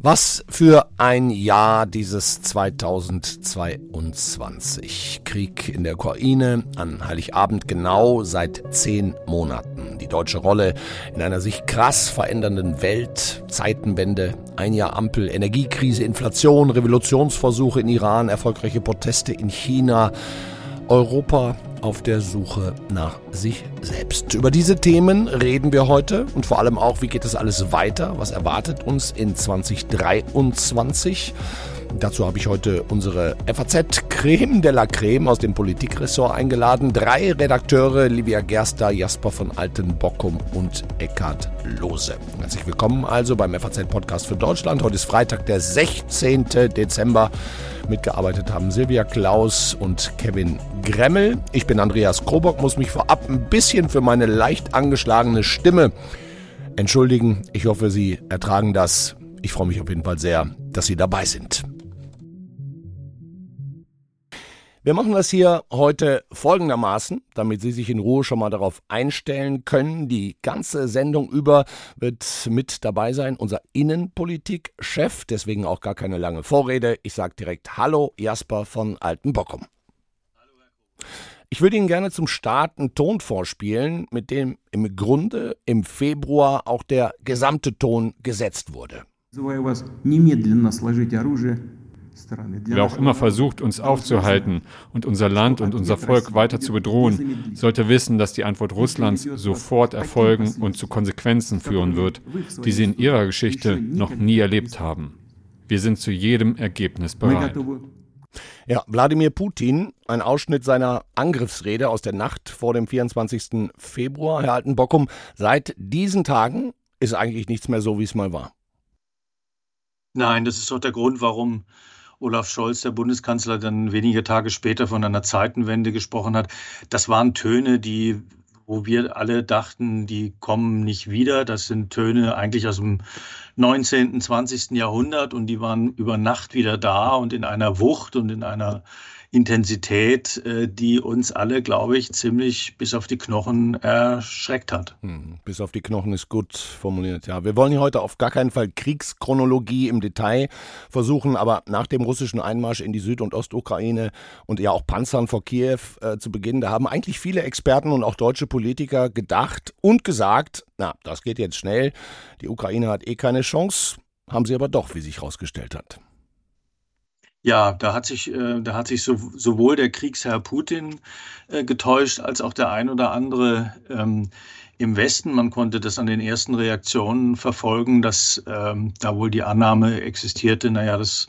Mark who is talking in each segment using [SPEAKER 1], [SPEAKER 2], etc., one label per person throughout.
[SPEAKER 1] Was für ein Jahr dieses 2022. Krieg in der Ukraine an Heiligabend genau seit zehn Monaten. Die deutsche Rolle in einer sich krass verändernden Welt, Zeitenwende, ein Jahr Ampel, Energiekrise, Inflation, Revolutionsversuche in Iran, erfolgreiche Proteste in China, Europa auf der Suche nach sich selbst. Über diese Themen reden wir heute und vor allem auch, wie geht es alles weiter? Was erwartet uns in 2023? Dazu habe ich heute unsere FAZ Creme de la Creme aus dem Politikressort eingeladen. Drei Redakteure, Livia Gerster, Jasper von Altenbockum und Eckhard Lose. Herzlich willkommen also beim FAZ Podcast für Deutschland. Heute ist Freitag, der 16. Dezember. Mitgearbeitet haben Silvia Klaus und Kevin Gremmel. Ich bin Andreas Krobock, muss mich vorab ein bisschen für meine leicht angeschlagene Stimme entschuldigen. Ich hoffe, Sie ertragen das. Ich freue mich auf jeden Fall sehr, dass Sie dabei sind. Wir machen das hier heute folgendermaßen, damit Sie sich in Ruhe schon mal darauf einstellen können. Die ganze Sendung über wird mit dabei sein unser Innenpolitik-Chef, deswegen auch gar keine lange Vorrede. Ich sage direkt Hallo Jasper von Altenbockum. Ich würde Ihnen gerne zum Start einen Ton vorspielen, mit dem im Grunde im Februar auch der gesamte Ton gesetzt wurde.
[SPEAKER 2] Wer auch immer versucht, uns aufzuhalten und unser Land und unser Volk weiter zu bedrohen, sollte wissen, dass die Antwort Russlands sofort erfolgen und zu Konsequenzen führen wird, die sie in ihrer Geschichte noch nie erlebt haben. Wir sind zu jedem Ergebnis bereit.
[SPEAKER 1] Ja, Wladimir Putin, ein Ausschnitt seiner Angriffsrede aus der Nacht vor dem 24. Februar. Herr Altenbockum, seit diesen Tagen ist eigentlich nichts mehr so, wie es mal war.
[SPEAKER 3] Nein, das ist doch der Grund, warum Olaf Scholz, der Bundeskanzler, dann wenige Tage später von einer Zeitenwende gesprochen hat. Das waren Töne, die wo wir alle dachten, die kommen nicht wieder. Das sind Töne eigentlich aus dem 19., 20. Jahrhundert und die waren über Nacht wieder da und in einer Wucht und in einer Intensität, äh, die uns alle, glaube ich, ziemlich bis auf die Knochen erschreckt hat.
[SPEAKER 1] Hm, bis auf die Knochen ist gut formuliert, ja. Wir wollen hier heute auf gar keinen Fall Kriegschronologie im Detail versuchen, aber nach dem russischen Einmarsch in die Süd- und Ostukraine und ja auch Panzern vor Kiew äh, zu Beginn, da haben eigentlich viele Experten und auch deutsche Politiker gedacht und gesagt, na, das geht jetzt schnell, die Ukraine hat eh keine Chance, haben sie aber doch, wie sich herausgestellt hat.
[SPEAKER 3] Ja, da hat sich, äh, da hat sich so, sowohl der Kriegsherr Putin äh, getäuscht, als auch der ein oder andere ähm, im Westen. Man konnte das an den ersten Reaktionen verfolgen, dass ähm, da wohl die Annahme existierte, naja, das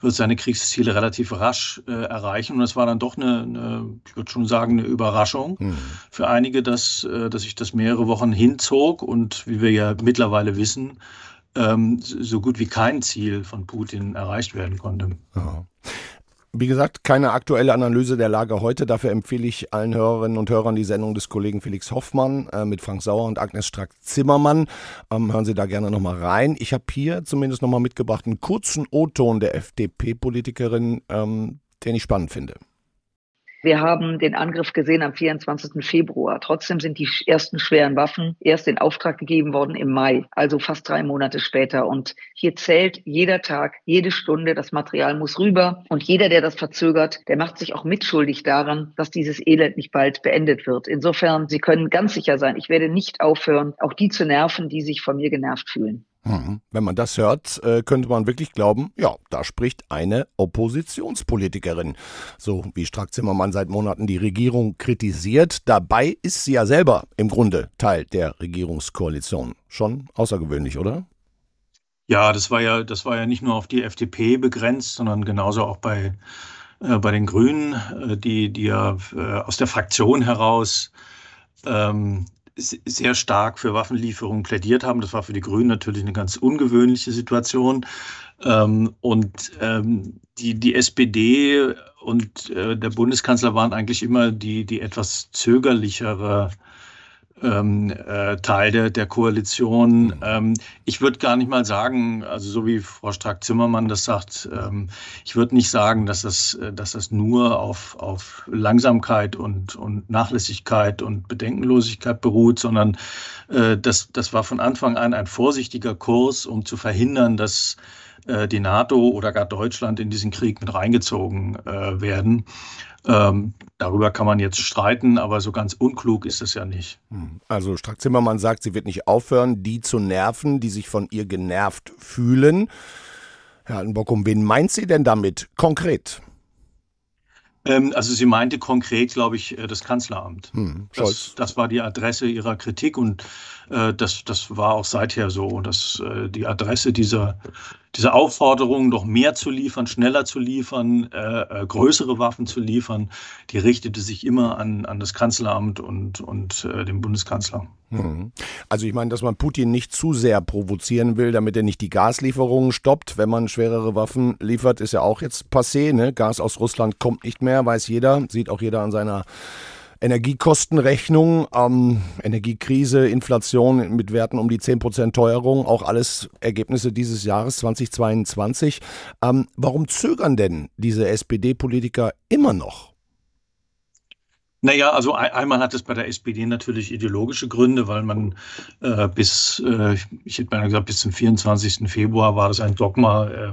[SPEAKER 3] wird seine Kriegsziele relativ rasch äh, erreichen. Und das war dann doch eine, eine ich würde schon sagen, eine Überraschung mhm. für einige, dass, äh, dass sich das mehrere Wochen hinzog und wie wir ja mittlerweile wissen, ähm, so gut wie kein Ziel von Putin erreicht werden konnte. Ja.
[SPEAKER 1] Wie gesagt, keine aktuelle Analyse der Lage heute. Dafür empfehle ich allen Hörerinnen und Hörern die Sendung des Kollegen Felix Hoffmann äh, mit Frank Sauer und Agnes Strack-Zimmermann. Ähm, hören Sie da gerne nochmal rein. Ich habe hier zumindest nochmal mitgebracht einen kurzen O-Ton der FDP-Politikerin, ähm, den ich spannend finde.
[SPEAKER 4] Wir haben den Angriff gesehen am 24. Februar. Trotzdem sind die ersten schweren Waffen erst in Auftrag gegeben worden im Mai, also fast drei Monate später. Und hier zählt jeder Tag, jede Stunde. Das Material muss rüber. Und jeder, der das verzögert, der macht sich auch mitschuldig daran, dass dieses Elend nicht bald beendet wird. Insofern, Sie können ganz sicher sein, ich werde nicht aufhören, auch die zu nerven, die sich von mir genervt fühlen.
[SPEAKER 1] Hm. Wenn man das hört, äh, könnte man wirklich glauben, ja, da spricht eine Oppositionspolitikerin. So wie Strack Zimmermann seit Monaten die Regierung kritisiert. Dabei ist sie ja selber im Grunde Teil der Regierungskoalition. Schon außergewöhnlich, oder?
[SPEAKER 3] Ja, das war ja, das war ja nicht nur auf die FDP begrenzt, sondern genauso auch bei, äh, bei den Grünen, äh, die, die ja äh, aus der Fraktion heraus ähm, sehr stark für Waffenlieferungen plädiert haben. Das war für die Grünen natürlich eine ganz ungewöhnliche Situation. Ähm, und ähm, die, die SPD und äh, der Bundeskanzler waren eigentlich immer die, die etwas zögerlichere ähm, äh, Teil der, der Koalition. Mhm. Ähm, ich würde gar nicht mal sagen, also so wie Frau Strack-Zimmermann das sagt, ähm, ich würde nicht sagen, dass das, äh, dass das nur auf, auf Langsamkeit und, und Nachlässigkeit und Bedenkenlosigkeit beruht, sondern äh, das, das war von Anfang an ein vorsichtiger Kurs, um zu verhindern, dass äh, die NATO oder gar Deutschland in diesen Krieg mit reingezogen äh, werden. Ähm, darüber kann man jetzt streiten, aber so ganz unklug ist es ja nicht.
[SPEAKER 1] Hm. Also Strack-Zimmermann sagt, sie wird nicht aufhören, die zu nerven, die sich von ihr genervt fühlen. Herr Altenbockum, wen meint sie denn damit konkret?
[SPEAKER 3] Ähm, also sie meinte konkret, glaube ich, äh, das Kanzleramt. Hm, das, das, war die Adresse ihrer Kritik und äh, das, das war auch seither so, dass äh, die Adresse dieser diese Aufforderung, noch mehr zu liefern, schneller zu liefern, äh, äh, größere Waffen zu liefern, die richtete sich immer an, an das Kanzleramt und, und äh, den Bundeskanzler.
[SPEAKER 1] Mhm. Also ich meine, dass man Putin nicht zu sehr provozieren will, damit er nicht die Gaslieferungen stoppt. Wenn man schwerere Waffen liefert, ist ja auch jetzt passé. Ne? Gas aus Russland kommt nicht mehr, weiß jeder, sieht auch jeder an seiner Energiekostenrechnung, ähm, Energiekrise, Inflation mit Werten um die 10% Teuerung, auch alles Ergebnisse dieses Jahres 2022. Ähm, warum zögern denn diese SPD-Politiker immer noch?
[SPEAKER 3] Naja, also einmal hat es bei der SPD natürlich ideologische Gründe, weil man äh, bis, äh, ich hätte mal gesagt, bis zum 24. Februar war das ein Dogma, äh,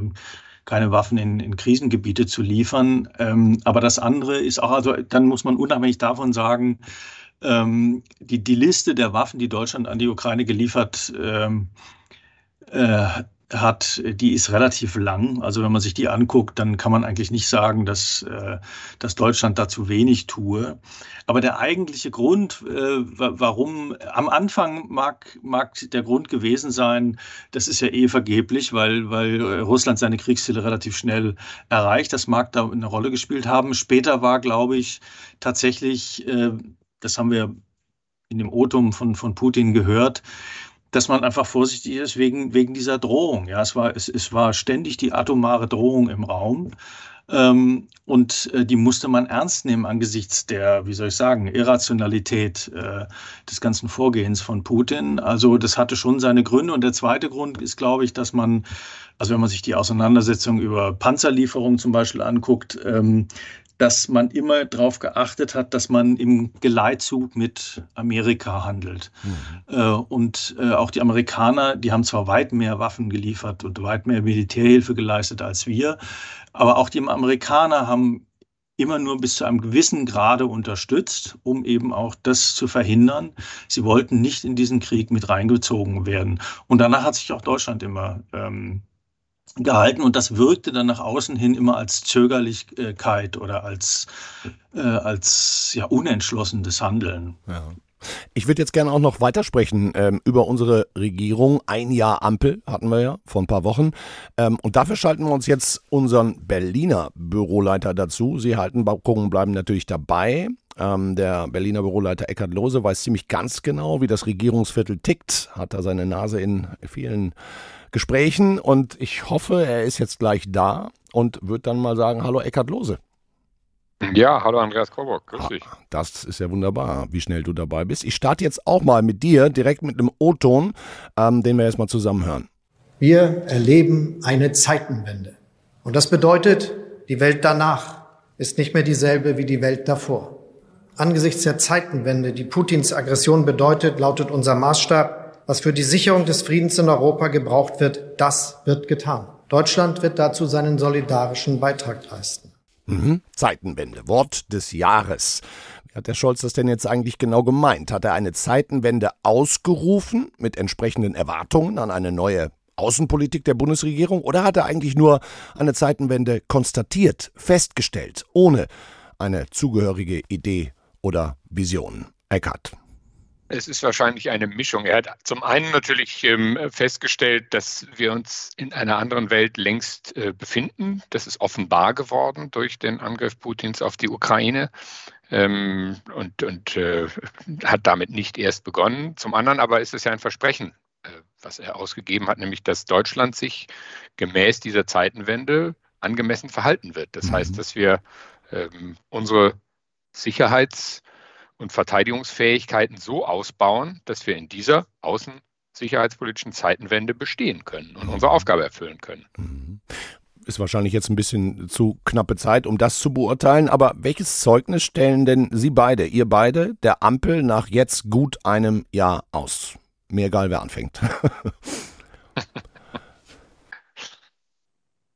[SPEAKER 3] keine Waffen in, in Krisengebiete zu liefern. Ähm, aber das andere ist auch, also dann muss man unabhängig davon sagen, ähm, die, die Liste der Waffen, die Deutschland an die Ukraine geliefert ähm, äh, hat, die ist relativ lang. Also wenn man sich die anguckt, dann kann man eigentlich nicht sagen, dass, äh, dass Deutschland dazu wenig tue. Aber der eigentliche Grund, äh, warum am Anfang mag, mag der Grund gewesen sein, das ist ja eh vergeblich, weil, weil Russland seine Kriegsziele relativ schnell erreicht. Das mag da eine Rolle gespielt haben. Später war, glaube ich, tatsächlich, äh, das haben wir in dem Otum von, von Putin gehört, dass man einfach vorsichtig ist wegen, wegen dieser Drohung. Ja, es war, es, es war ständig die atomare Drohung im Raum. Ähm, und äh, die musste man ernst nehmen angesichts der, wie soll ich sagen, Irrationalität äh, des ganzen Vorgehens von Putin. Also das hatte schon seine Gründe. Und der zweite Grund ist, glaube ich, dass man, also wenn man sich die Auseinandersetzung über Panzerlieferungen zum Beispiel anguckt, ähm, dass man immer darauf geachtet hat, dass man im Geleitzug mit Amerika handelt. Mhm. Äh, und äh, auch die Amerikaner, die haben zwar weit mehr Waffen geliefert und weit mehr Militärhilfe geleistet als wir, aber auch die Amerikaner haben immer nur bis zu einem gewissen Grade unterstützt, um eben auch das zu verhindern. Sie wollten nicht in diesen Krieg mit reingezogen werden. Und danach hat sich auch Deutschland immer ähm, gehalten und das wirkte dann nach außen hin immer als Zögerlichkeit oder als, äh, als ja, unentschlossenes Handeln.
[SPEAKER 1] Ja. Ich würde jetzt gerne auch noch weitersprechen ähm, über unsere Regierung. Ein Jahr Ampel hatten wir ja vor ein paar Wochen. Ähm, und dafür schalten wir uns jetzt unseren Berliner Büroleiter dazu. Sie halten gucken, bleiben natürlich dabei. Ähm, der Berliner Büroleiter Eckhard Lohse weiß ziemlich ganz genau, wie das Regierungsviertel tickt, hat da seine Nase in vielen Gesprächen und ich hoffe, er ist jetzt gleich da und wird dann mal sagen, hallo Eckhard Lose.
[SPEAKER 5] Ja, hallo Andreas Korbock, grüß dich.
[SPEAKER 1] Das ist ja wunderbar, wie schnell du dabei bist. Ich starte jetzt auch mal mit dir, direkt mit einem O-Ton, ähm, den wir jetzt mal zusammen hören.
[SPEAKER 6] Wir erleben eine Zeitenwende. Und das bedeutet, die Welt danach ist nicht mehr dieselbe wie die Welt davor. Angesichts der Zeitenwende, die Putins Aggression bedeutet, lautet unser Maßstab, was für die Sicherung des Friedens in Europa gebraucht wird, das wird getan. Deutschland wird dazu seinen solidarischen Beitrag leisten.
[SPEAKER 1] Mhm. Zeitenwende, Wort des Jahres. Wie hat der Scholz das denn jetzt eigentlich genau gemeint? Hat er eine Zeitenwende ausgerufen mit entsprechenden Erwartungen an eine neue Außenpolitik der Bundesregierung oder hat er eigentlich nur eine Zeitenwende konstatiert, festgestellt, ohne eine zugehörige Idee oder Vision? Eckart.
[SPEAKER 5] Es ist wahrscheinlich eine Mischung. Er hat zum einen natürlich ähm, festgestellt, dass wir uns in einer anderen Welt längst äh, befinden. Das ist offenbar geworden durch den Angriff Putins auf die Ukraine ähm, und, und äh, hat damit nicht erst begonnen. Zum anderen aber ist es ja ein Versprechen, äh, was er ausgegeben hat, nämlich dass Deutschland sich gemäß dieser Zeitenwende angemessen verhalten wird. Das mhm. heißt, dass wir ähm, unsere Sicherheits- und Verteidigungsfähigkeiten so ausbauen, dass wir in dieser außensicherheitspolitischen Zeitenwende bestehen können und unsere Aufgabe erfüllen können. Mhm.
[SPEAKER 1] Ist wahrscheinlich jetzt ein bisschen zu knappe Zeit, um das zu beurteilen, aber welches Zeugnis stellen denn Sie beide, ihr beide, der Ampel nach jetzt gut einem Jahr aus? Mir egal, wer anfängt.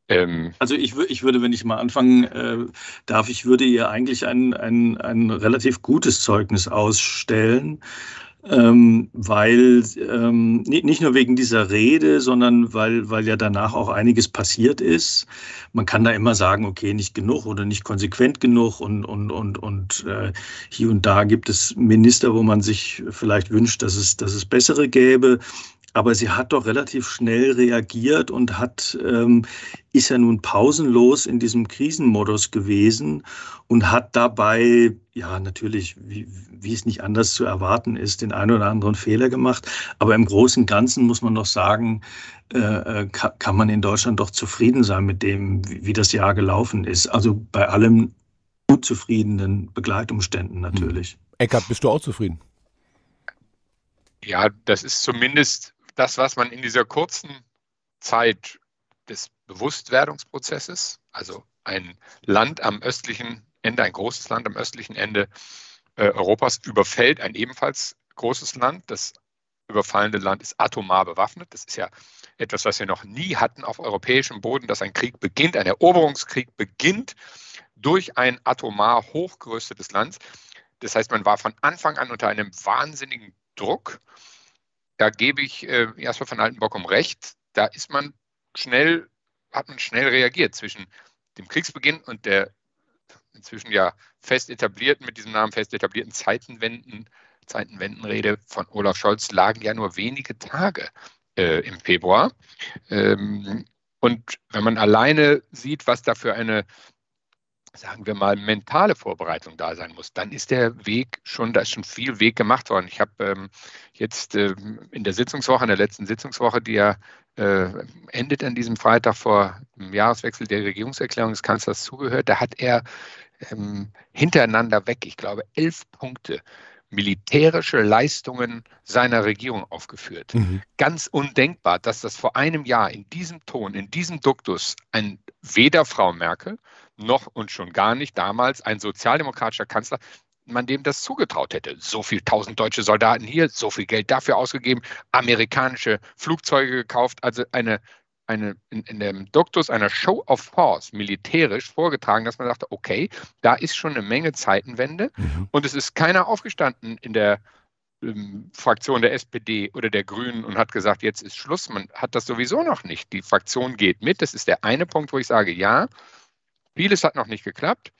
[SPEAKER 3] Ähm, also ich, ich würde, wenn ich mal anfangen äh, darf, ich würde ihr eigentlich ein, ein, ein relativ gutes Zeugnis ausstellen, ähm, weil ähm, nicht nur wegen dieser Rede, sondern weil, weil ja danach auch einiges passiert ist. Man kann da immer sagen, okay, nicht genug oder nicht konsequent genug und, und, und, und äh, hier und da gibt es Minister, wo man sich vielleicht wünscht, dass es, dass es bessere gäbe. Aber sie hat doch relativ schnell reagiert und hat, ähm, ist ja nun pausenlos in diesem Krisenmodus gewesen und hat dabei, ja, natürlich, wie, wie es nicht anders zu erwarten ist, den einen oder anderen Fehler gemacht. Aber im Großen und Ganzen muss man doch sagen, äh, äh kann, kann man in Deutschland doch zufrieden sein mit dem, wie, wie das Jahr gelaufen ist. Also bei allem unzufriedenen Begleitumständen natürlich. Hm.
[SPEAKER 1] Eckart, bist du auch zufrieden?
[SPEAKER 5] Ja, das ist zumindest das, was man in dieser kurzen Zeit des Bewusstwerdungsprozesses, also ein Land am östlichen Ende, ein großes Land am östlichen Ende äh, Europas überfällt ein ebenfalls großes Land. Das überfallene Land ist atomar bewaffnet. Das ist ja etwas, was wir noch nie hatten auf europäischem Boden, dass ein Krieg beginnt, ein Eroberungskrieg beginnt durch ein atomar hochgerüstetes Land. Das heißt, man war von Anfang an unter einem wahnsinnigen Druck da gebe ich äh, Jasper von Altenbock um recht. Da ist man schnell, hat man schnell reagiert zwischen dem Kriegsbeginn und der inzwischen ja fest etablierten, mit diesem Namen fest etablierten Zeitenwenden, Zeitenwendenrede von Olaf Scholz lagen ja nur wenige Tage äh, im Februar. Ähm, und wenn man alleine sieht, was da für eine sagen wir mal, mentale Vorbereitung da sein muss, dann ist der Weg schon, da ist schon viel Weg gemacht worden. Ich habe ähm, jetzt ähm, in der Sitzungswoche, in der letzten Sitzungswoche, die ja äh, endet an diesem Freitag vor dem Jahreswechsel der Regierungserklärung des Kanzlers zugehört, da hat er ähm, hintereinander weg, ich glaube, elf Punkte militärische Leistungen seiner Regierung aufgeführt. Mhm. Ganz undenkbar, dass das vor einem Jahr in diesem Ton, in diesem Duktus ein weder Frau Merkel noch und schon gar nicht damals ein sozialdemokratischer Kanzler, man dem das zugetraut hätte. So viel tausend deutsche Soldaten hier, so viel Geld dafür ausgegeben, amerikanische Flugzeuge gekauft, also eine, eine in, in dem Duktus einer Show of Force militärisch vorgetragen, dass man sagte, okay, da ist schon eine Menge Zeitenwende mhm. und es ist keiner aufgestanden in der ähm, Fraktion der SPD oder der Grünen und hat gesagt, jetzt ist Schluss. Man hat das sowieso noch nicht. Die Fraktion geht mit. Das ist der eine Punkt, wo ich sage, ja, Vieles hat noch nicht geklappt.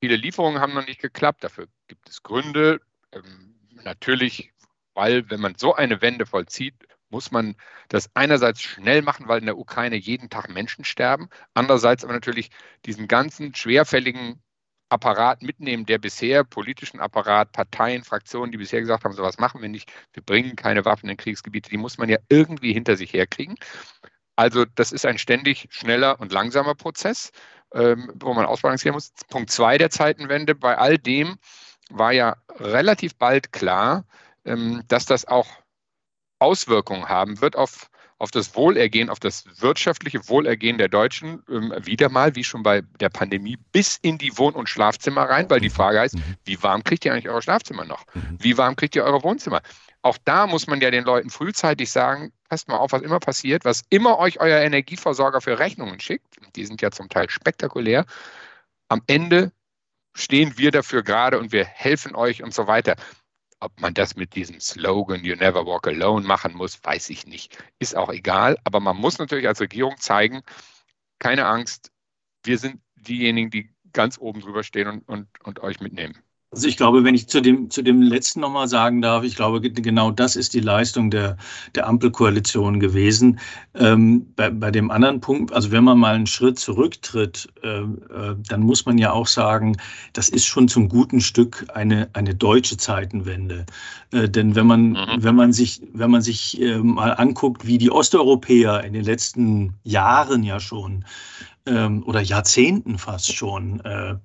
[SPEAKER 5] Viele Lieferungen haben noch nicht geklappt. Dafür gibt es Gründe. Ähm, natürlich, weil wenn man so eine Wende vollzieht, muss man das einerseits schnell machen, weil in der Ukraine jeden Tag Menschen sterben. Andererseits aber natürlich diesen ganzen schwerfälligen Apparat mitnehmen, der bisher politischen Apparat, Parteien, Fraktionen, die bisher gesagt haben, sowas machen wir nicht, wir bringen keine Waffen in Kriegsgebiete, die muss man ja irgendwie hinter sich herkriegen. Also das ist ein ständig schneller und langsamer Prozess ähm, wo man ausbalancieren muss. Punkt zwei der Zeitenwende, bei all dem war ja relativ bald klar, ähm, dass das auch Auswirkungen haben wird auf, auf das Wohlergehen, auf das wirtschaftliche Wohlergehen der Deutschen, ähm, wieder mal, wie schon bei der Pandemie, bis in die Wohn- und Schlafzimmer rein, weil die Frage heißt, mhm. wie warm kriegt ihr eigentlich eure Schlafzimmer noch? Mhm. Wie warm kriegt ihr eure Wohnzimmer? Auch da muss man ja den Leuten frühzeitig sagen, passt mal auf, was immer passiert, was immer euch euer Energieversorger für Rechnungen schickt, die sind ja zum Teil spektakulär, am Ende stehen wir dafür gerade und wir helfen euch und so weiter. Ob man das mit diesem Slogan You Never Walk Alone machen muss, weiß ich nicht. Ist auch egal, aber man muss natürlich als Regierung zeigen, keine Angst, wir sind diejenigen, die ganz oben drüber stehen und, und, und euch mitnehmen.
[SPEAKER 3] Also ich glaube, wenn ich zu dem, zu dem letzten nochmal sagen darf, ich glaube, genau das ist die Leistung der, der Ampelkoalition gewesen. Ähm, bei, bei dem anderen Punkt, also wenn man mal einen Schritt zurücktritt, äh, äh, dann muss man ja auch sagen, das ist schon zum guten Stück eine, eine deutsche Zeitenwende. Äh, denn wenn man, mhm. wenn man sich, wenn man sich äh, mal anguckt, wie die Osteuropäer in den letzten Jahren ja schon ähm, oder Jahrzehnten fast schon äh,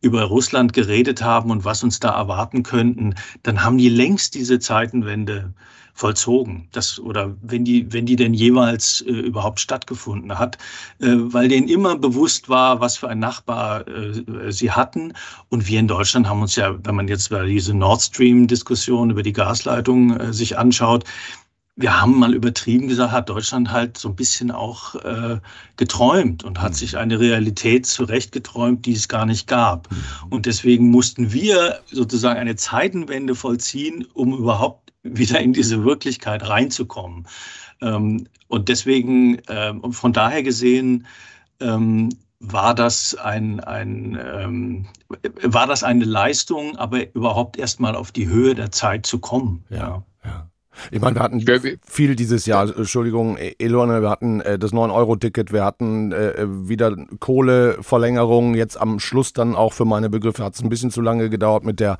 [SPEAKER 3] über Russland geredet haben und was uns da erwarten könnten, dann haben die längst diese Zeitenwende vollzogen. Das, oder wenn die, wenn die denn jeweils äh, überhaupt stattgefunden hat, äh, weil denen immer bewusst war, was für ein Nachbar äh, sie hatten. Und wir in Deutschland haben uns ja, wenn man jetzt diese Nord Stream-Diskussion über die Gasleitung äh, sich anschaut, wir haben mal übertrieben gesagt, hat Deutschland halt so ein bisschen auch äh, geträumt und hat mhm. sich eine Realität zurechtgeträumt, die es gar nicht gab. Mhm. Und deswegen mussten wir sozusagen eine Zeitenwende vollziehen, um überhaupt wieder in diese Wirklichkeit reinzukommen. Ähm, und deswegen, äh, von daher gesehen, ähm, war das ein, ein ähm, war das eine Leistung, aber überhaupt erst mal auf die Höhe der Zeit zu kommen.
[SPEAKER 1] Ja, ja. Ich meine, wir hatten viel dieses Jahr, Entschuldigung, Elone, wir hatten äh, das 9-Euro-Ticket, wir hatten äh, wieder Kohleverlängerung, jetzt am Schluss dann auch für meine Begriffe hat es ein bisschen zu lange gedauert mit der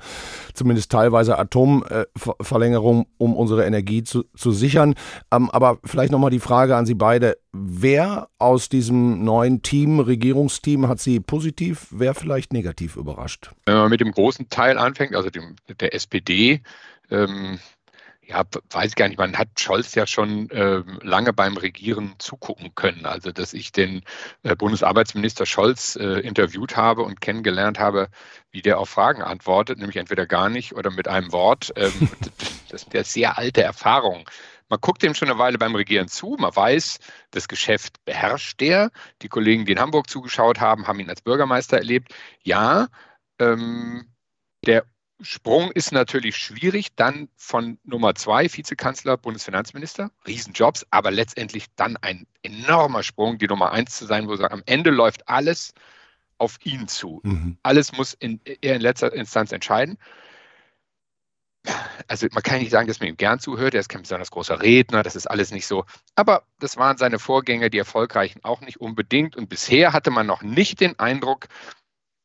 [SPEAKER 1] zumindest teilweise Atomverlängerung, um unsere Energie zu, zu sichern. Ähm, aber vielleicht nochmal die Frage an Sie beide, wer aus diesem neuen Team, Regierungsteam, hat Sie positiv, wer vielleicht negativ überrascht?
[SPEAKER 5] Wenn man mit dem großen Teil anfängt, also dem, der SPD, ähm, ja, weiß ich gar nicht, man hat Scholz ja schon äh, lange beim Regieren zugucken können. Also, dass ich den äh, Bundesarbeitsminister Scholz äh, interviewt habe und kennengelernt habe, wie der auf Fragen antwortet, nämlich entweder gar nicht oder mit einem Wort. Ähm, das sind ja sehr alte Erfahrungen. Man guckt dem schon eine Weile beim Regieren zu. Man weiß, das Geschäft beherrscht der. Die Kollegen, die in Hamburg zugeschaut haben, haben ihn als Bürgermeister erlebt. Ja, ähm, der Sprung ist natürlich schwierig, dann von Nummer zwei, Vizekanzler, Bundesfinanzminister, Riesenjobs, aber letztendlich dann ein enormer Sprung, die Nummer eins zu sein, wo sagt, am Ende läuft alles auf ihn zu. Mhm. Alles muss in, er in letzter Instanz entscheiden. Also man kann nicht sagen, dass man ihm gern zuhört, er ist kein besonders großer Redner, das ist alles nicht so. Aber das waren seine Vorgänger, die erfolgreichen, auch nicht unbedingt. Und bisher hatte man noch nicht den Eindruck,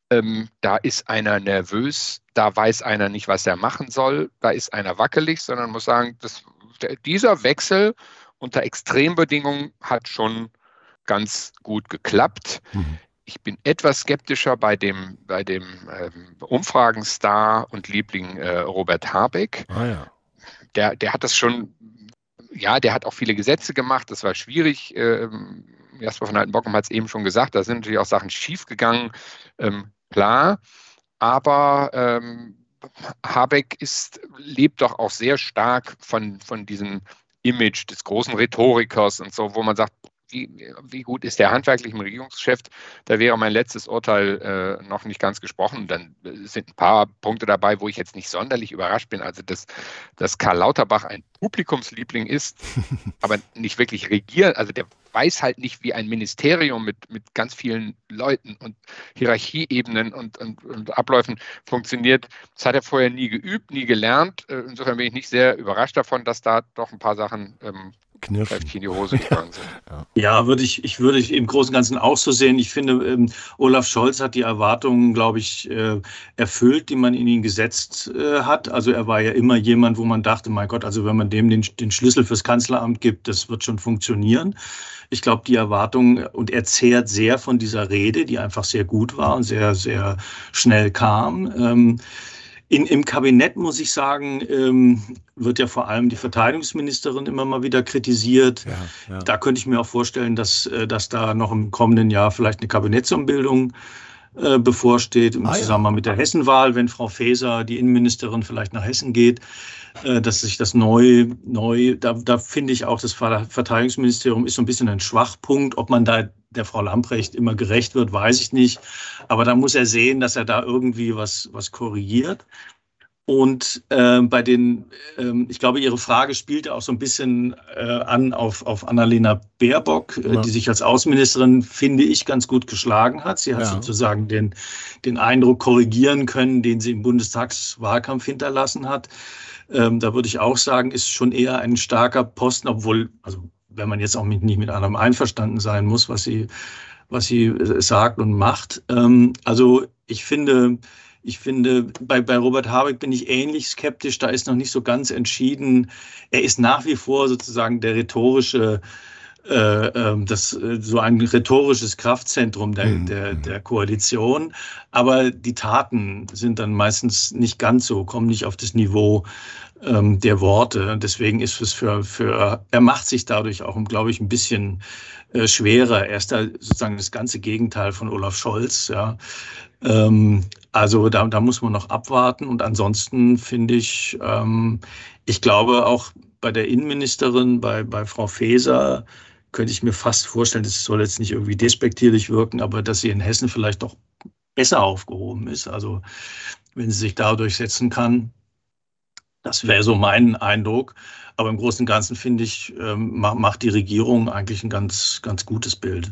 [SPEAKER 5] ähm, da ist einer nervös, da weiß einer nicht, was er machen soll, da ist einer wackelig, sondern muss sagen, das, dieser Wechsel unter Extrembedingungen hat schon ganz gut geklappt. Mhm. Ich bin etwas skeptischer bei dem, bei dem ähm, Umfragenstar und Liebling äh, Robert Habeck. Ah, ja. der, der hat das schon, ja, der hat auch viele Gesetze gemacht, das war schwierig. Ähm, Jasper von Altenbockum hat es eben schon gesagt, da sind natürlich auch Sachen schiefgegangen. Ähm, klar, aber ähm, Habeck ist, lebt doch auch sehr stark von, von diesem Image des großen Rhetorikers und so, wo man sagt, wie, wie gut ist der handwerklich im Regierungsgeschäft? Da wäre mein letztes Urteil äh, noch nicht ganz gesprochen. Dann sind ein paar Punkte dabei, wo ich jetzt nicht sonderlich überrascht bin. Also, dass, dass Karl Lauterbach ein Publikumsliebling ist, aber nicht wirklich regiert. Also, der weiß halt nicht, wie ein Ministerium mit, mit ganz vielen Leuten und Hierarchieebenen und, und, und Abläufen funktioniert. Das hat er vorher nie geübt, nie gelernt. Äh, insofern bin ich nicht sehr überrascht davon, dass da doch ein paar Sachen ähm, kräftig in die Hose gegangen sind.
[SPEAKER 3] ja, ja würde ich, ich würde im Großen und Ganzen auch so sehen. Ich finde, ähm, Olaf Scholz hat die Erwartungen, glaube ich, äh, erfüllt, die man in ihn gesetzt äh, hat. Also er war ja immer jemand, wo man dachte, mein Gott, also wenn man dem den, den Schlüssel fürs Kanzleramt gibt, das wird schon funktionieren. Ich glaube, die Erwartungen, und er zehrt sehr von dieser Rede, die einfach sehr gut war und sehr, sehr schnell kam. Ähm, in, Im Kabinett, muss ich sagen, ähm, wird ja vor allem die Verteidigungsministerin immer mal wieder kritisiert. Ja, ja. Da könnte ich mir auch vorstellen, dass, äh, dass da noch im kommenden Jahr vielleicht eine Kabinettsumbildung äh, bevorsteht, im ah, Zusammenhang ja. mit der Hessenwahl, wenn Frau Faeser, die Innenministerin, vielleicht nach Hessen geht, äh, dass sich das neu, neu, da, da finde ich auch, das Verteidigungsministerium ist so ein bisschen ein Schwachpunkt. Ob man da der Frau Lamprecht immer gerecht wird, weiß ich nicht. Aber da muss er sehen, dass er da irgendwie was, was korrigiert. Und äh, bei den, äh, ich glaube, Ihre Frage spielte auch so ein bisschen äh, an auf, auf Annalena Baerbock, äh, ja. die sich als Außenministerin, finde ich, ganz gut geschlagen hat. Sie hat ja. sozusagen den, den Eindruck korrigieren können, den sie im Bundestagswahlkampf hinterlassen hat. Ähm, da würde ich auch sagen, ist schon eher ein starker Posten, obwohl, also wenn man jetzt auch mit, nicht mit einem einverstanden sein muss, was sie, was sie äh, sagt und macht. Ähm, also ich finde, ich finde, bei, bei Robert Habeck bin ich ähnlich skeptisch. Da ist noch nicht so ganz entschieden. Er ist nach wie vor sozusagen der rhetorische das, äh, so ein rhetorisches Kraftzentrum der, mhm. der, der Koalition. Aber die Taten sind dann meistens nicht ganz so, kommen nicht auf das Niveau ähm, der Worte. Deswegen ist es für, für, er macht sich dadurch auch, glaube ich, ein bisschen äh, schwerer. Er ist da sozusagen das ganze Gegenteil von Olaf Scholz, ja. Ähm, also da, da muss man noch abwarten. Und ansonsten finde ich, ähm, ich glaube auch bei der Innenministerin, bei, bei Frau Faeser, könnte ich mir fast vorstellen, das soll jetzt nicht irgendwie despektierlich wirken, aber dass sie in Hessen vielleicht doch besser aufgehoben ist. Also wenn sie sich da durchsetzen kann, das wäre so mein Eindruck. Aber im Großen und Ganzen finde ich, ähm, macht die Regierung eigentlich ein ganz, ganz gutes Bild.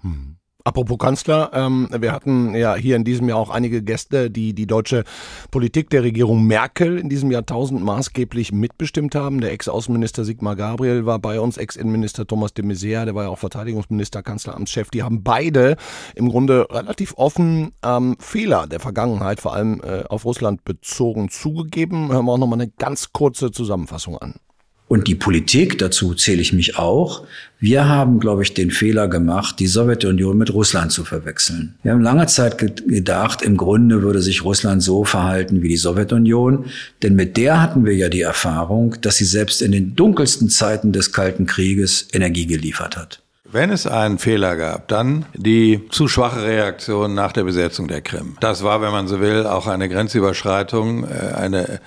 [SPEAKER 1] Hm. Apropos Kanzler, ähm, wir hatten ja hier in diesem Jahr auch einige Gäste, die die deutsche Politik der Regierung Merkel in diesem Jahrtausend maßgeblich mitbestimmt haben. Der Ex-Außenminister Sigmar Gabriel war bei uns, Ex-Innenminister Thomas de Maizière, der war ja auch Verteidigungsminister, Kanzleramtschef. Die haben beide im Grunde relativ offen ähm, Fehler der Vergangenheit, vor allem äh, auf Russland bezogen, zugegeben. Hören wir auch nochmal eine ganz kurze Zusammenfassung an.
[SPEAKER 7] Und die Politik, dazu zähle ich mich auch, wir haben, glaube ich, den Fehler gemacht, die Sowjetunion mit Russland zu verwechseln. Wir haben lange Zeit gedacht, im Grunde würde sich Russland so verhalten wie die Sowjetunion, denn mit der hatten wir ja die Erfahrung, dass sie selbst in den dunkelsten Zeiten des Kalten Krieges Energie geliefert hat.
[SPEAKER 8] Wenn es einen Fehler gab, dann die zu schwache Reaktion nach der Besetzung der Krim. Das war, wenn man so will, auch eine Grenzüberschreitung, äh, eine,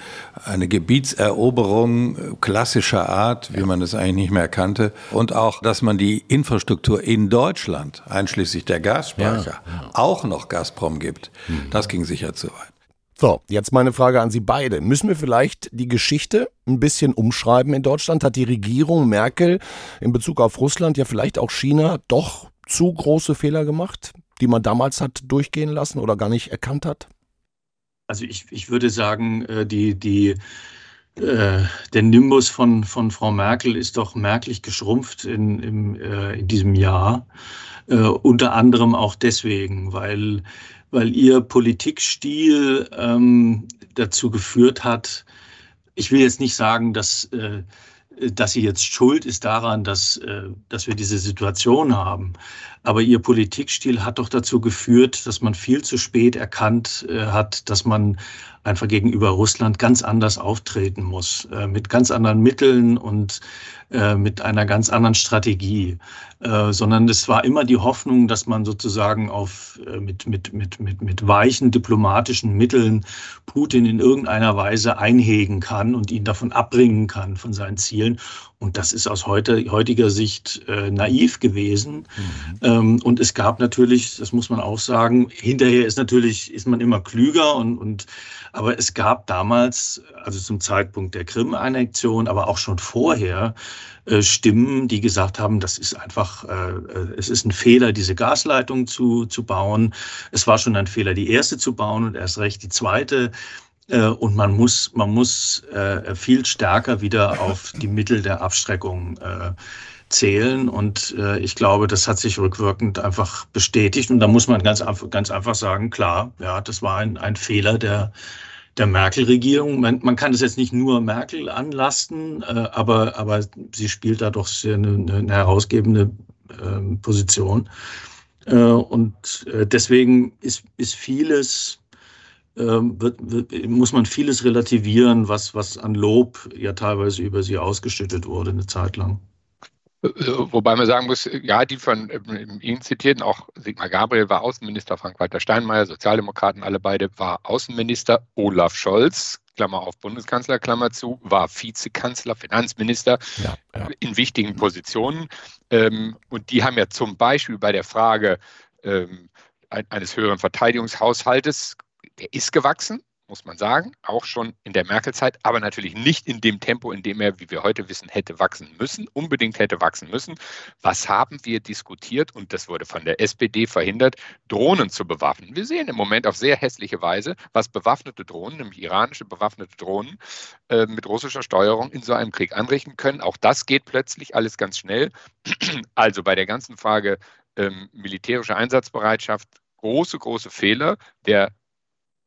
[SPEAKER 8] eine Gebietseroberung klassischer Art, wie man es eigentlich nicht mehr kannte. Und auch, dass man die Infrastruktur in Deutschland, einschließlich der Gasspeicher, ja, ja. auch noch Gazprom gibt. Mhm. Das ging sicher zu weit.
[SPEAKER 1] So, jetzt meine Frage an Sie beide. Müssen wir vielleicht die Geschichte ein bisschen umschreiben in Deutschland? Hat die Regierung Merkel in Bezug auf Russland, ja vielleicht auch China, doch zu große Fehler gemacht, die man damals hat durchgehen lassen oder gar nicht erkannt hat?
[SPEAKER 3] Also ich, ich würde sagen, äh, die, die, äh, der Nimbus von, von Frau Merkel ist doch merklich geschrumpft in, im, äh, in diesem Jahr. Äh, unter anderem auch deswegen, weil weil ihr Politikstil ähm, dazu geführt hat, ich will jetzt nicht sagen, dass, äh, dass sie jetzt schuld ist daran, dass, äh, dass wir diese Situation haben. Aber ihr Politikstil hat doch dazu geführt, dass man viel zu spät erkannt äh, hat, dass man einfach gegenüber Russland ganz anders auftreten muss, äh, mit ganz anderen Mitteln und äh, mit einer ganz anderen Strategie, sondern es war immer die Hoffnung, dass man sozusagen auf, mit, mit, mit, mit, mit weichen diplomatischen Mitteln Putin in irgendeiner Weise einhegen kann und ihn davon abbringen kann von seinen Zielen. Und das ist aus heute, heutiger Sicht naiv gewesen. Mhm. Ähm, und es gab natürlich, das muss man auch sagen, hinterher ist natürlich, ist man immer klüger und, und aber es gab damals, also zum Zeitpunkt der Krim-Annexion, aber auch schon vorher, äh, Stimmen, die gesagt haben, das ist einfach, äh, es ist ein Fehler, diese Gasleitung zu, zu bauen. Es war schon ein Fehler, die erste zu bauen und erst recht die zweite. Äh, und man muss, man muss viel stärker wieder auf die Mittel der Abschreckung äh, zählen. Und äh, ich glaube, das hat sich rückwirkend einfach bestätigt. Und da muss man ganz, ganz einfach sagen, klar, ja, das war ein, ein Fehler der, der Merkel-Regierung. Man, man, kann das jetzt nicht nur Merkel anlasten, äh, aber, aber sie spielt da doch eine, eine herausgebende äh, Position. Und äh, deswegen ist, ist vieles, ähm, wird, wird, muss man vieles relativieren, was, was an Lob ja teilweise über sie ausgeschüttet wurde eine Zeit lang.
[SPEAKER 5] Wobei man sagen muss, ja, die von ähm, Ihnen zitierten, auch Sigmar Gabriel war Außenminister, Frank-Walter Steinmeier, Sozialdemokraten, alle beide, war Außenminister, Olaf Scholz, Klammer auf Bundeskanzler, Klammer zu, war Vizekanzler, Finanzminister ja, ja. in wichtigen Positionen. Ähm, und die haben ja zum Beispiel bei der Frage ähm, eines höheren Verteidigungshaushaltes, der ist gewachsen, muss man sagen, auch schon in der Merkel-Zeit, aber natürlich nicht in dem Tempo, in dem er, wie wir heute wissen, hätte wachsen müssen, unbedingt hätte wachsen müssen. Was haben wir diskutiert, und das wurde von der SPD verhindert, Drohnen zu bewaffnen? Wir sehen im Moment auf sehr hässliche Weise, was bewaffnete Drohnen, nämlich iranische bewaffnete Drohnen, äh, mit russischer Steuerung in so einem Krieg anrichten können. Auch das geht plötzlich alles ganz schnell. Also bei der ganzen Frage ähm, militärische Einsatzbereitschaft große, große Fehler der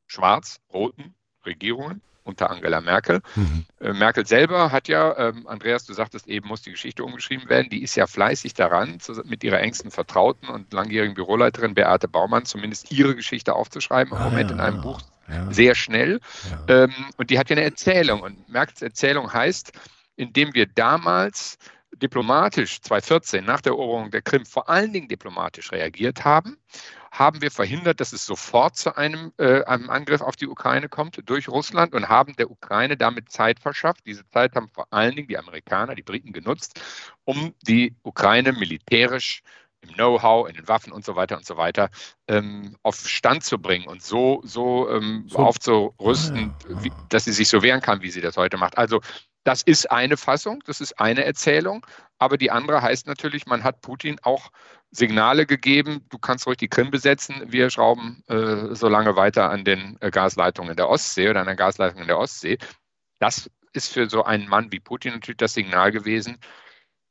[SPEAKER 5] schwarz-roten Regierungen unter Angela Merkel. Mhm. Äh, Merkel selber hat ja, ähm, Andreas, du sagtest eben, muss die Geschichte umgeschrieben werden, die ist ja fleißig daran, zu, mit ihrer engsten Vertrauten und langjährigen Büroleiterin Beate Baumann zumindest ihre Geschichte aufzuschreiben, im ah, Moment ja. in einem Buch ja. sehr schnell. Ja. Ähm, und die hat ja eine Erzählung und Merkels Erzählung heißt, indem wir damals diplomatisch 2014 nach der Eroberung der Krim vor allen Dingen diplomatisch reagiert haben, haben wir verhindert, dass es sofort zu einem, äh, einem Angriff auf die Ukraine kommt durch Russland und haben der Ukraine damit Zeit verschafft. Diese Zeit haben vor allen Dingen die Amerikaner, die Briten genutzt, um die Ukraine militärisch im Know-how, in den Waffen und so weiter und so weiter ähm, auf Stand zu bringen und so, so, ähm, so aufzurüsten, wie, dass sie sich so wehren kann, wie sie das heute macht. Also das ist eine Fassung, das ist eine Erzählung, aber die andere heißt natürlich, man hat Putin auch Signale gegeben, du kannst ruhig die Krim besetzen, wir schrauben äh, so lange weiter an den äh, Gasleitungen der Ostsee oder an der Gasleitung in der Ostsee. Das ist für so einen Mann wie Putin natürlich das Signal gewesen,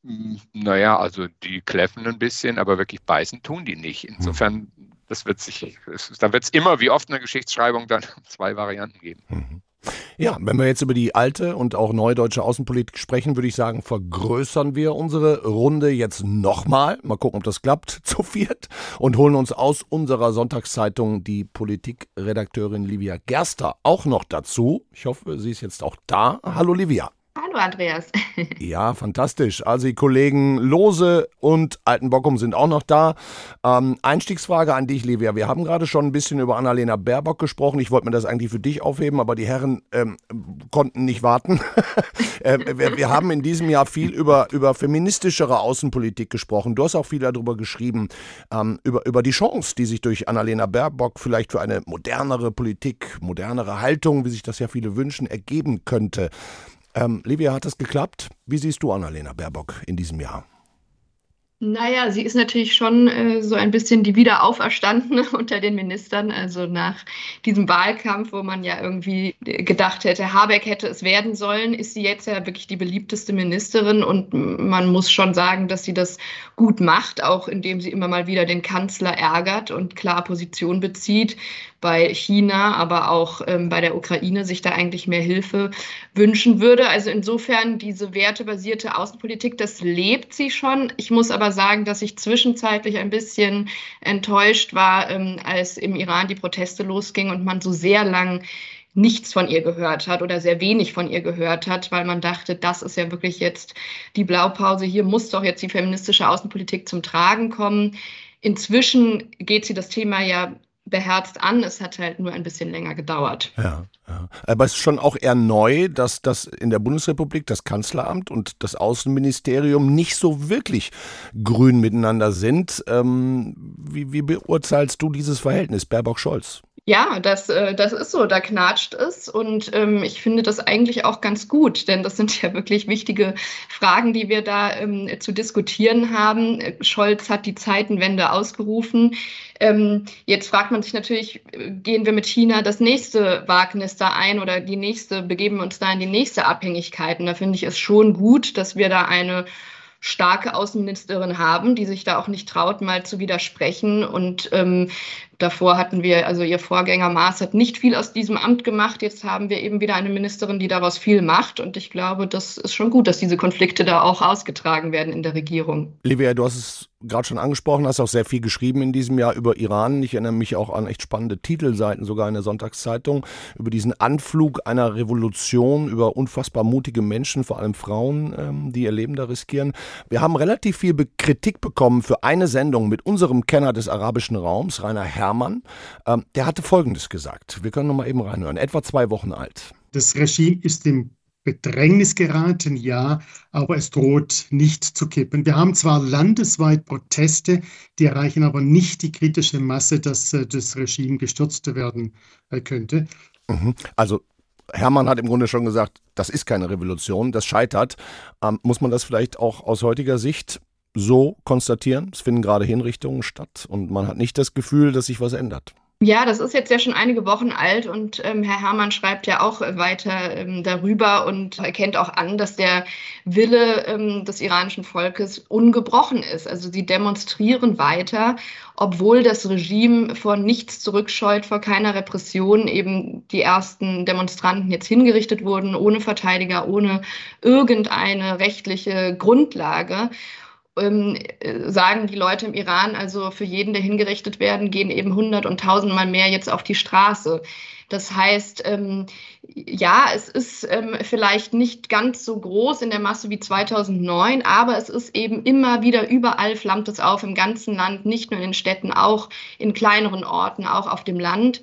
[SPEAKER 5] hm, naja, also die kläffen ein bisschen, aber wirklich beißen tun die nicht. Insofern, das wird sich, da wird es immer wie oft in der Geschichtsschreibung dann zwei Varianten geben. Mhm.
[SPEAKER 1] Ja, wenn wir jetzt über die alte und auch neue deutsche Außenpolitik sprechen, würde ich sagen, vergrößern wir unsere Runde jetzt nochmal. Mal gucken, ob das klappt, zu viert. Und holen uns aus unserer Sonntagszeitung die Politikredakteurin Livia Gerster auch noch dazu. Ich hoffe, sie ist jetzt auch da. Hallo Livia.
[SPEAKER 9] Hallo Andreas.
[SPEAKER 1] ja, fantastisch. Also die Kollegen Lose und Altenbockum sind auch noch da. Ähm, Einstiegsfrage an dich, Livia. Wir haben gerade schon ein bisschen über Annalena Baerbock gesprochen. Ich wollte mir das eigentlich für dich aufheben, aber die Herren ähm, konnten nicht warten. äh, wir, wir, haben in diesem Jahr viel über, über feministischere Außenpolitik gesprochen. Du hast auch viel darüber geschrieben, ähm, über, über die Chance, die sich durch Annalena Baerbock vielleicht für eine modernere Politik, modernere Haltung, wie sich das ja viele wünschen, ergeben könnte. Ähm, Livia, hat das geklappt? Wie siehst du Annalena Baerbock in diesem Jahr?
[SPEAKER 9] Naja, sie ist natürlich schon äh, so ein bisschen die Wiederauferstandene unter den Ministern. Also nach diesem Wahlkampf, wo man ja irgendwie gedacht hätte, Habeck hätte es werden sollen, ist sie jetzt ja wirklich die beliebteste Ministerin. Und man muss schon sagen, dass sie das gut macht, auch indem sie immer mal wieder den Kanzler ärgert und klar Position bezieht bei China, aber auch ähm, bei der Ukraine sich da eigentlich mehr Hilfe wünschen würde. Also insofern diese wertebasierte Außenpolitik, das lebt sie schon. Ich muss aber sagen, dass ich zwischenzeitlich ein bisschen enttäuscht war, ähm, als im Iran die Proteste losgingen und man so sehr lang nichts von ihr gehört hat oder sehr wenig von ihr gehört hat, weil man dachte, das ist ja wirklich jetzt die Blaupause. Hier muss doch jetzt die feministische Außenpolitik zum Tragen kommen. Inzwischen geht sie das Thema ja beherzt an. Es hat halt nur ein bisschen länger gedauert.
[SPEAKER 1] Ja, ja. Aber es ist schon auch eher neu, dass das in der Bundesrepublik das Kanzleramt und das Außenministerium nicht so wirklich grün miteinander sind. Ähm, wie, wie beurteilst du dieses Verhältnis, Baerbock-Scholz?
[SPEAKER 9] Ja, das, äh, das ist so, da knatscht es und ähm, ich finde das eigentlich auch ganz gut, denn das sind ja wirklich wichtige Fragen, die wir da ähm, zu diskutieren haben. Scholz hat die Zeitenwende ausgerufen. Ähm, jetzt fragt man sich natürlich, gehen wir mit China das nächste Wagnis da ein oder die nächste, begeben wir uns da in die nächste Abhängigkeit? Und da finde ich es schon gut, dass wir da eine starke Außenministerin haben, die sich da auch nicht traut, mal zu widersprechen. Und ähm, Davor hatten wir, also ihr Vorgänger Maas hat nicht viel aus diesem Amt gemacht. Jetzt haben wir eben wieder eine Ministerin, die daraus viel macht. Und ich glaube, das ist schon gut, dass diese Konflikte da auch ausgetragen werden in der Regierung.
[SPEAKER 1] Livia, du hast es gerade schon angesprochen, hast auch sehr viel geschrieben in diesem Jahr über Iran. Ich erinnere mich auch an echt spannende Titelseiten, sogar in der Sonntagszeitung, über diesen Anflug einer Revolution, über unfassbar mutige Menschen, vor allem Frauen, ähm, die ihr Leben da riskieren. Wir haben relativ viel Kritik bekommen für eine Sendung mit unserem Kenner des arabischen Raums, Rainer Herr Herrmann. Ähm, der hatte Folgendes gesagt. Wir können noch mal eben reinhören. Etwa zwei Wochen alt.
[SPEAKER 10] Das Regime ist im Bedrängnis geraten, ja, aber es droht nicht zu kippen. Wir haben zwar landesweit Proteste, die erreichen aber nicht die kritische Masse, dass äh, das Regime gestürzt werden äh, könnte.
[SPEAKER 1] Mhm. Also Hermann hat im Grunde schon gesagt, das ist keine Revolution, das scheitert. Ähm, muss man das vielleicht auch aus heutiger Sicht so konstatieren. Es finden gerade Hinrichtungen statt und man hat nicht das Gefühl, dass sich was ändert.
[SPEAKER 9] Ja, das ist jetzt ja schon einige Wochen alt und ähm, Herr Herrmann schreibt ja auch weiter ähm, darüber und erkennt auch an, dass der Wille ähm, des iranischen Volkes ungebrochen ist. Also sie demonstrieren weiter, obwohl das Regime vor nichts zurückscheut, vor keiner Repression. Eben die ersten Demonstranten jetzt hingerichtet wurden, ohne Verteidiger, ohne irgendeine rechtliche Grundlage ähm, sagen die Leute im Iran, also für jeden, der hingerichtet werden, gehen eben hundert und tausendmal mehr jetzt auf die Straße. Das heißt, ähm, ja, es ist ähm, vielleicht nicht ganz so groß in der Masse wie 2009, aber es ist eben immer wieder überall flammt es auf im ganzen Land, nicht nur in den Städten, auch in kleineren Orten, auch auf dem Land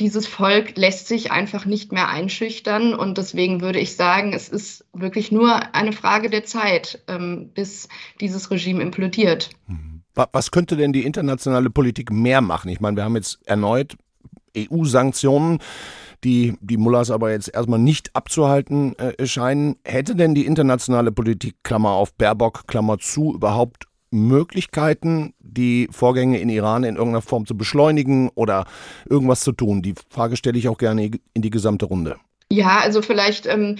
[SPEAKER 9] dieses Volk lässt sich einfach nicht mehr einschüchtern. Und deswegen würde ich sagen, es ist wirklich nur eine Frage der Zeit, ähm, bis dieses Regime implodiert.
[SPEAKER 1] Was könnte denn die internationale Politik mehr machen? Ich meine, wir haben jetzt erneut EU-Sanktionen die die Mullahs aber jetzt erstmal nicht abzuhalten äh, scheinen. Hätte denn die internationale Politik, Klammer auf Baerbock, Klammer zu, überhaupt Möglichkeiten, die Vorgänge in Iran in irgendeiner Form zu beschleunigen oder irgendwas zu tun? Die Frage stelle ich auch gerne in die gesamte Runde.
[SPEAKER 9] Ja, also vielleicht ähm,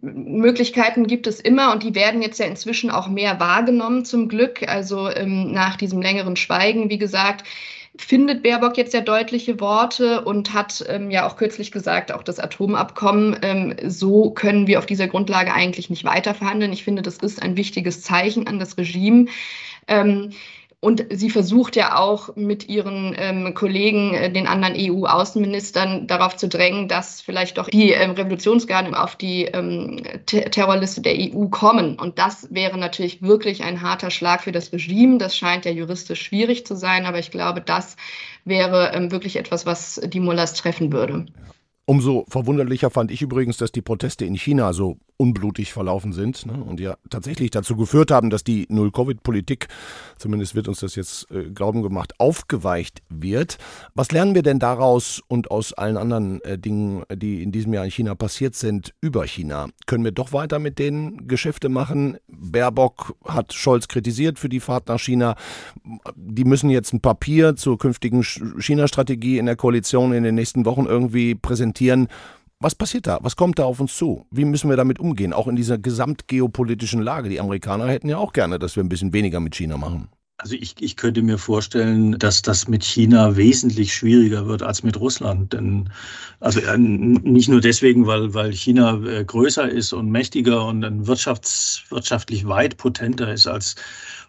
[SPEAKER 9] Möglichkeiten gibt es immer und die werden jetzt ja inzwischen auch mehr wahrgenommen zum Glück. Also ähm, nach diesem längeren Schweigen, wie gesagt, findet Baerbock jetzt ja deutliche Worte und hat ähm, ja auch kürzlich gesagt, auch das Atomabkommen, ähm, so können wir auf dieser Grundlage eigentlich nicht weiter verhandeln. Ich finde, das ist ein wichtiges Zeichen an das Regime. Ähm, und sie versucht ja auch mit ihren ähm, Kollegen, äh, den anderen EU-Außenministern, darauf zu drängen, dass vielleicht doch die ähm, Revolutionsgarden auf die ähm, Ter Terrorliste der EU kommen. Und das wäre natürlich wirklich ein harter Schlag für das Regime. Das scheint ja juristisch schwierig zu sein, aber ich glaube, das wäre ähm, wirklich etwas, was die Mullahs treffen würde.
[SPEAKER 1] Umso verwunderlicher fand ich übrigens, dass die Proteste in China so unblutig verlaufen sind ne, und ja tatsächlich dazu geführt haben, dass die Null-Covid-Politik, zumindest wird uns das jetzt äh, glauben gemacht, aufgeweicht wird. Was lernen wir denn daraus und aus allen anderen äh, Dingen, die in diesem Jahr in China passiert sind, über China? Können wir doch weiter mit denen Geschäfte machen? Baerbock hat Scholz kritisiert für die Fahrt nach China. Die müssen jetzt ein Papier zur künftigen China-Strategie in der Koalition in den nächsten Wochen irgendwie präsentieren. Was passiert da? Was kommt da auf uns zu? Wie müssen wir damit umgehen? Auch in dieser gesamtgeopolitischen Lage. Die Amerikaner hätten ja auch gerne, dass wir ein bisschen weniger mit China machen.
[SPEAKER 3] Also ich, ich könnte mir vorstellen, dass das mit China wesentlich schwieriger wird als mit Russland. Denn also äh, nicht nur deswegen, weil, weil China äh, größer ist und mächtiger und dann wirtschafts, wirtschaftlich weit potenter ist als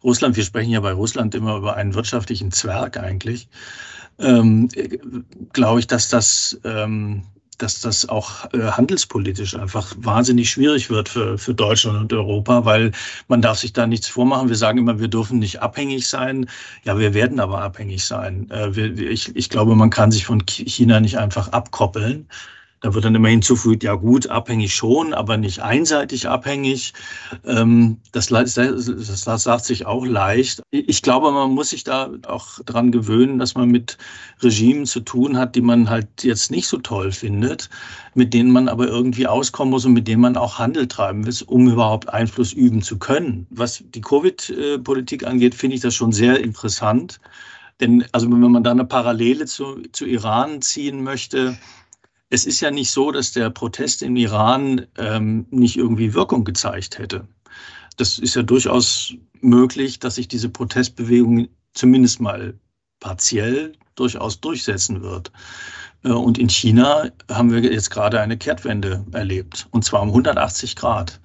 [SPEAKER 3] Russland. Wir sprechen ja bei Russland immer über einen wirtschaftlichen Zwerg eigentlich. Ähm, äh, Glaube ich, dass das ähm, dass das auch äh, handelspolitisch einfach wahnsinnig schwierig wird für, für Deutschland und Europa, weil man darf sich da nichts vormachen. Wir sagen immer, wir dürfen nicht abhängig sein. Ja, wir werden aber abhängig sein. Äh, wir, ich, ich glaube, man kann sich von China nicht einfach abkoppeln. Da wird dann immer hinzufügt, ja gut, abhängig schon, aber nicht einseitig abhängig. Ähm, das, das, das sagt sich auch leicht. Ich glaube, man muss sich da auch dran gewöhnen, dass man mit Regimen zu tun hat, die man halt jetzt nicht so toll findet, mit denen man aber irgendwie auskommen muss und mit denen man auch Handel treiben will, um überhaupt Einfluss üben zu können. Was die Covid-Politik angeht, finde ich das schon sehr interessant. Denn also wenn man da eine Parallele zu, zu Iran ziehen möchte, es ist ja nicht so, dass der Protest im Iran ähm, nicht irgendwie Wirkung gezeigt hätte. Das ist ja durchaus möglich, dass sich diese Protestbewegung zumindest mal partiell durchaus durchsetzen wird. Äh, und in China haben wir jetzt gerade eine Kehrtwende erlebt, und zwar um 180 Grad.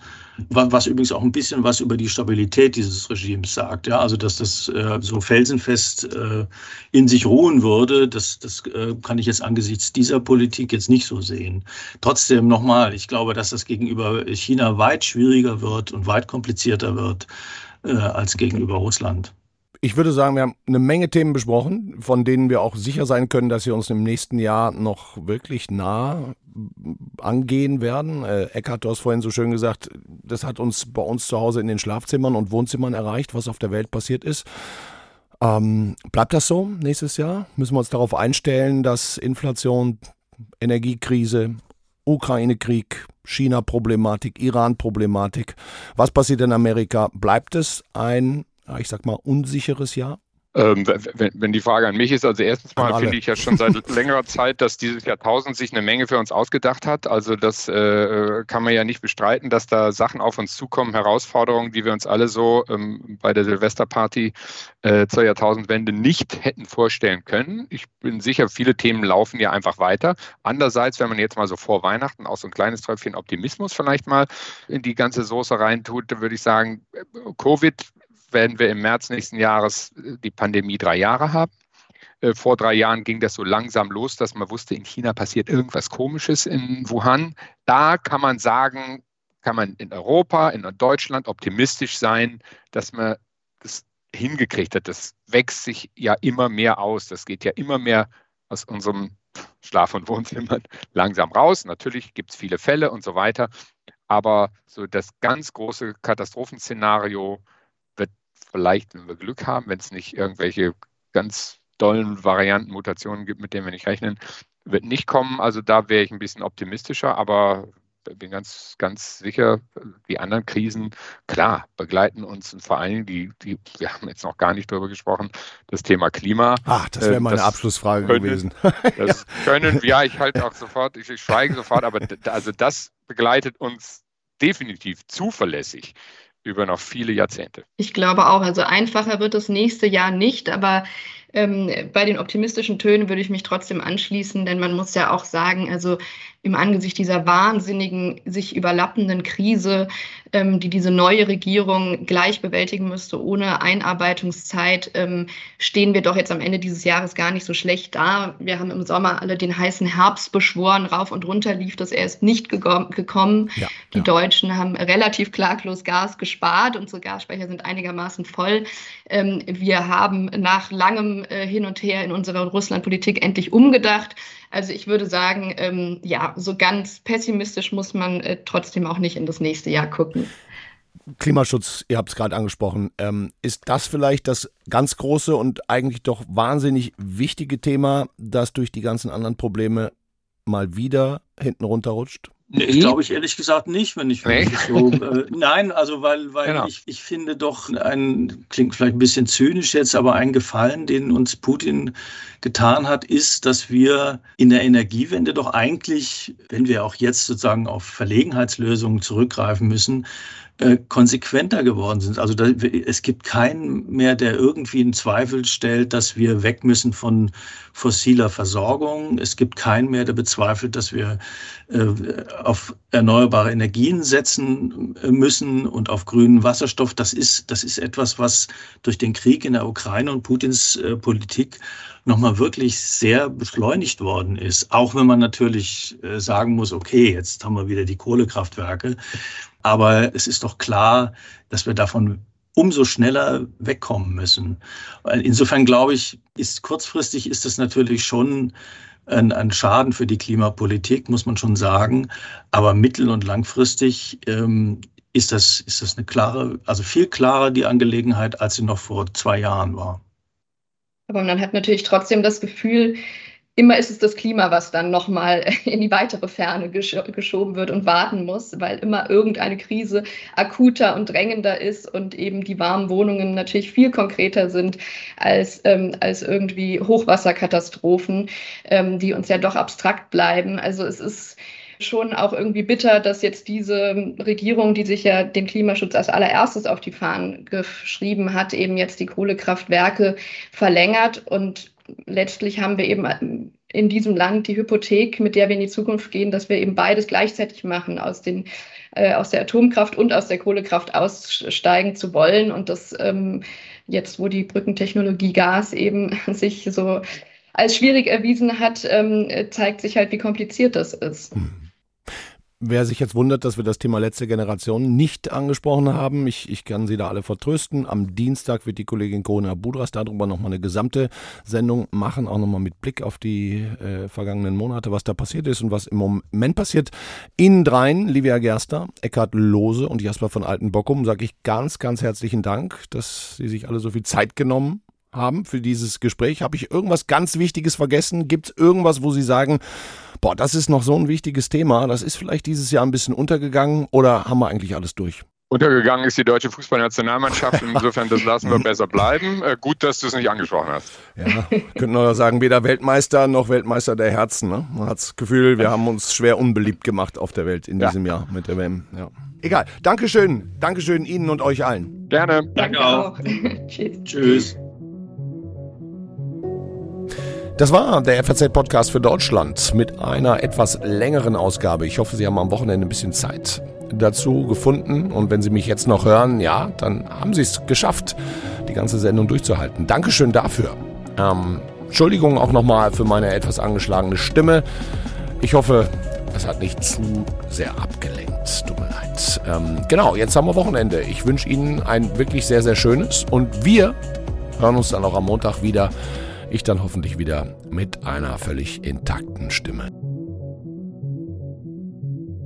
[SPEAKER 3] Was übrigens auch ein bisschen was über die Stabilität dieses Regimes sagt. Ja, also dass das äh, so felsenfest äh, in sich ruhen würde, das, das äh, kann ich jetzt angesichts dieser Politik jetzt nicht so sehen. Trotzdem nochmal, ich glaube, dass das gegenüber China weit schwieriger wird und weit komplizierter wird äh, als gegenüber Russland.
[SPEAKER 1] Ich würde sagen, wir haben eine Menge Themen besprochen, von denen wir auch sicher sein können, dass sie uns im nächsten Jahr noch wirklich nah angehen werden. Äh, Eckhard, du hast vorhin so schön gesagt, das hat uns bei uns zu Hause in den Schlafzimmern und Wohnzimmern erreicht, was auf der Welt passiert ist. Ähm, bleibt das so nächstes Jahr? Müssen wir uns darauf einstellen, dass Inflation, Energiekrise, Ukraine-Krieg, China-Problematik, Iran-Problematik, was passiert in Amerika? Bleibt es ein ich sag mal, unsicheres Jahr?
[SPEAKER 5] Ähm, wenn, wenn, die Frage an mich ist, also erstens mal finde ich ja schon seit längerer Zeit, dass dieses Jahrtausend sich eine Menge für uns ausgedacht hat. Also das äh, kann man ja nicht bestreiten, dass da Sachen auf uns zukommen, Herausforderungen, die wir uns alle so ähm, bei der Silvesterparty äh, zur Jahrtausendwende nicht hätten vorstellen können. Ich bin sicher, viele Themen laufen ja einfach weiter. Andererseits, wenn man jetzt mal so vor Weihnachten auch so ein kleines Tröpfchen Optimismus vielleicht mal in die ganze Soße reintut, dann würde ich sagen, äh, Covid werden wir im März nächsten Jahres äh, die Pandemie drei Jahre haben. Äh, vor drei Jahren ging das so langsam los, dass man wusste, in China passiert irgendwas Komisches in Wuhan. Da kann man sagen, kann man in Europa, in Deutschland optimistisch sein, dass man das hingekriegt hat. Das wächst sich ja immer mehr aus. Das geht ja immer mehr aus unserem Schlaf- und Wohnzimmer langsam raus. Natürlich gibt es viele Fälle und so weiter. Aber so das ganz große Katastrophenszenario vielleicht, wenn wir Glück haben, wenn es nicht irgendwelche ganz dollen Varianten, Mutationen gibt, mit denen wir nicht rechnen, wird nicht kommen. Also da wäre ich ein bisschen optimistischer, aber bin ganz, ganz sicher, die anderen Krisen, klar, begleiten uns und vor allen Dingen die, die, wir haben jetzt noch gar nicht darüber gesprochen, das Thema Klima.
[SPEAKER 1] Ach, das wäre meine das Abschlussfrage können, gewesen.
[SPEAKER 5] Das können, ja, ich halte auch sofort, ich, ich schweige sofort, aber also das begleitet uns definitiv zuverlässig über noch viele Jahrzehnte.
[SPEAKER 9] Ich glaube auch, also einfacher wird das nächste Jahr nicht, aber ähm, bei den optimistischen Tönen würde ich mich trotzdem anschließen, denn man muss ja auch sagen, also im Angesicht dieser wahnsinnigen, sich überlappenden Krise, ähm, die diese neue Regierung gleich bewältigen müsste, ohne Einarbeitungszeit, ähm, stehen wir doch jetzt am Ende dieses Jahres gar nicht so schlecht da. Wir haben im Sommer alle den heißen Herbst beschworen, rauf und runter lief das erst nicht gekommen. Ja, die ja. Deutschen haben relativ klaglos Gas gespart, unsere Gasspeicher sind einigermaßen voll. Ähm, wir haben nach langem äh, Hin und Her in unserer Russlandpolitik endlich umgedacht. Also ich würde sagen, ähm, ja, so ganz pessimistisch muss man äh, trotzdem auch nicht in das nächste Jahr gucken.
[SPEAKER 1] Klimaschutz, ihr habt es gerade angesprochen, ähm, ist das vielleicht das ganz große und eigentlich doch wahnsinnig wichtige Thema, das durch die ganzen anderen Probleme mal wieder hinten runterrutscht?
[SPEAKER 3] Nee, ich glaube ich ehrlich gesagt nicht, wenn ich, nee. so. Äh, nein, also weil, weil genau. ich, ich finde doch ein, klingt vielleicht ein bisschen zynisch jetzt, aber ein Gefallen, den uns Putin getan hat, ist, dass wir in der Energiewende doch eigentlich, wenn wir auch jetzt sozusagen auf Verlegenheitslösungen zurückgreifen müssen, äh, konsequenter geworden sind. Also da, es gibt keinen mehr, der irgendwie in Zweifel stellt, dass wir weg müssen von fossiler Versorgung. Es gibt keinen mehr, der bezweifelt, dass wir äh, auf erneuerbare Energien setzen müssen und auf grünen Wasserstoff. Das ist, das ist etwas, was durch den Krieg in der Ukraine und Putins äh, Politik nochmal wirklich sehr beschleunigt worden ist. Auch wenn man natürlich äh, sagen muss, okay, jetzt haben wir wieder die Kohlekraftwerke. Aber es ist doch klar, dass wir davon umso schneller wegkommen müssen. Insofern glaube ich, ist kurzfristig ist das natürlich schon ein, ein, Schaden für die Klimapolitik, muss man schon sagen. Aber mittel- und langfristig ähm, ist, das, ist das eine klare, also viel klarer die Angelegenheit, als sie noch vor zwei Jahren war.
[SPEAKER 9] Aber man hat natürlich trotzdem das Gefühl, immer ist es das Klima, was dann nochmal in die weitere Ferne gesch geschoben wird und warten muss, weil immer irgendeine Krise akuter und drängender ist und eben die warmen Wohnungen natürlich viel konkreter sind als, ähm, als irgendwie Hochwasserkatastrophen, ähm, die uns ja doch abstrakt bleiben. Also es ist schon auch irgendwie bitter, dass jetzt diese Regierung, die sich ja den Klimaschutz als allererstes auf die Fahnen geschrieben hat, eben jetzt die Kohlekraftwerke verlängert und letztlich haben wir eben in diesem Land die Hypothek, mit der wir in die Zukunft gehen, dass wir eben beides gleichzeitig machen, aus, den, äh, aus der Atomkraft und aus der Kohlekraft aussteigen zu wollen. Und das ähm, jetzt, wo die Brückentechnologie Gas eben sich so als schwierig erwiesen hat, ähm, zeigt sich halt, wie kompliziert das ist. Mhm.
[SPEAKER 1] Wer sich jetzt wundert, dass wir das Thema letzte Generation nicht angesprochen haben, ich, ich kann Sie da alle vertrösten. Am Dienstag wird die Kollegin Corona Budras darüber nochmal eine gesamte Sendung machen, auch nochmal mit Blick auf die äh, vergangenen Monate, was da passiert ist und was im Moment passiert. Ihnen dreien, Livia Gerster, Eckhard Lose und Jasper von Altenbockum, sage ich ganz, ganz herzlichen Dank, dass Sie sich alle so viel Zeit genommen haben für dieses Gespräch. Habe ich irgendwas ganz Wichtiges vergessen? Gibt es irgendwas, wo Sie sagen, boah, das ist noch so ein wichtiges Thema, das ist vielleicht dieses Jahr ein bisschen untergegangen oder haben wir eigentlich alles durch?
[SPEAKER 5] Untergegangen ist die deutsche Fußballnationalmannschaft. Insofern, das lassen wir besser bleiben. Äh, gut, dass du es nicht angesprochen hast.
[SPEAKER 1] Ja, könnten wir sagen, weder Weltmeister noch Weltmeister der Herzen. Ne? Man hat das Gefühl, wir haben uns schwer unbeliebt gemacht auf der Welt in ja. diesem Jahr mit der WM. Ja. Egal. Dankeschön. Dankeschön Ihnen und euch allen.
[SPEAKER 5] Gerne.
[SPEAKER 3] Danke auch. Tschüss. Tschüss.
[SPEAKER 1] Das war der FAZ-Podcast für Deutschland mit einer etwas längeren Ausgabe. Ich hoffe, Sie haben am Wochenende ein bisschen Zeit dazu gefunden. Und wenn Sie mich jetzt noch hören, ja, dann haben Sie es geschafft, die ganze Sendung durchzuhalten. Dankeschön dafür. Ähm, Entschuldigung auch nochmal für meine etwas angeschlagene Stimme. Ich hoffe, es hat nicht zu sehr abgelenkt. Tut mir leid. Ähm, genau, jetzt haben wir Wochenende. Ich wünsche Ihnen ein wirklich sehr, sehr schönes. Und wir hören uns dann auch am Montag wieder. Ich dann hoffentlich wieder mit einer völlig intakten Stimme.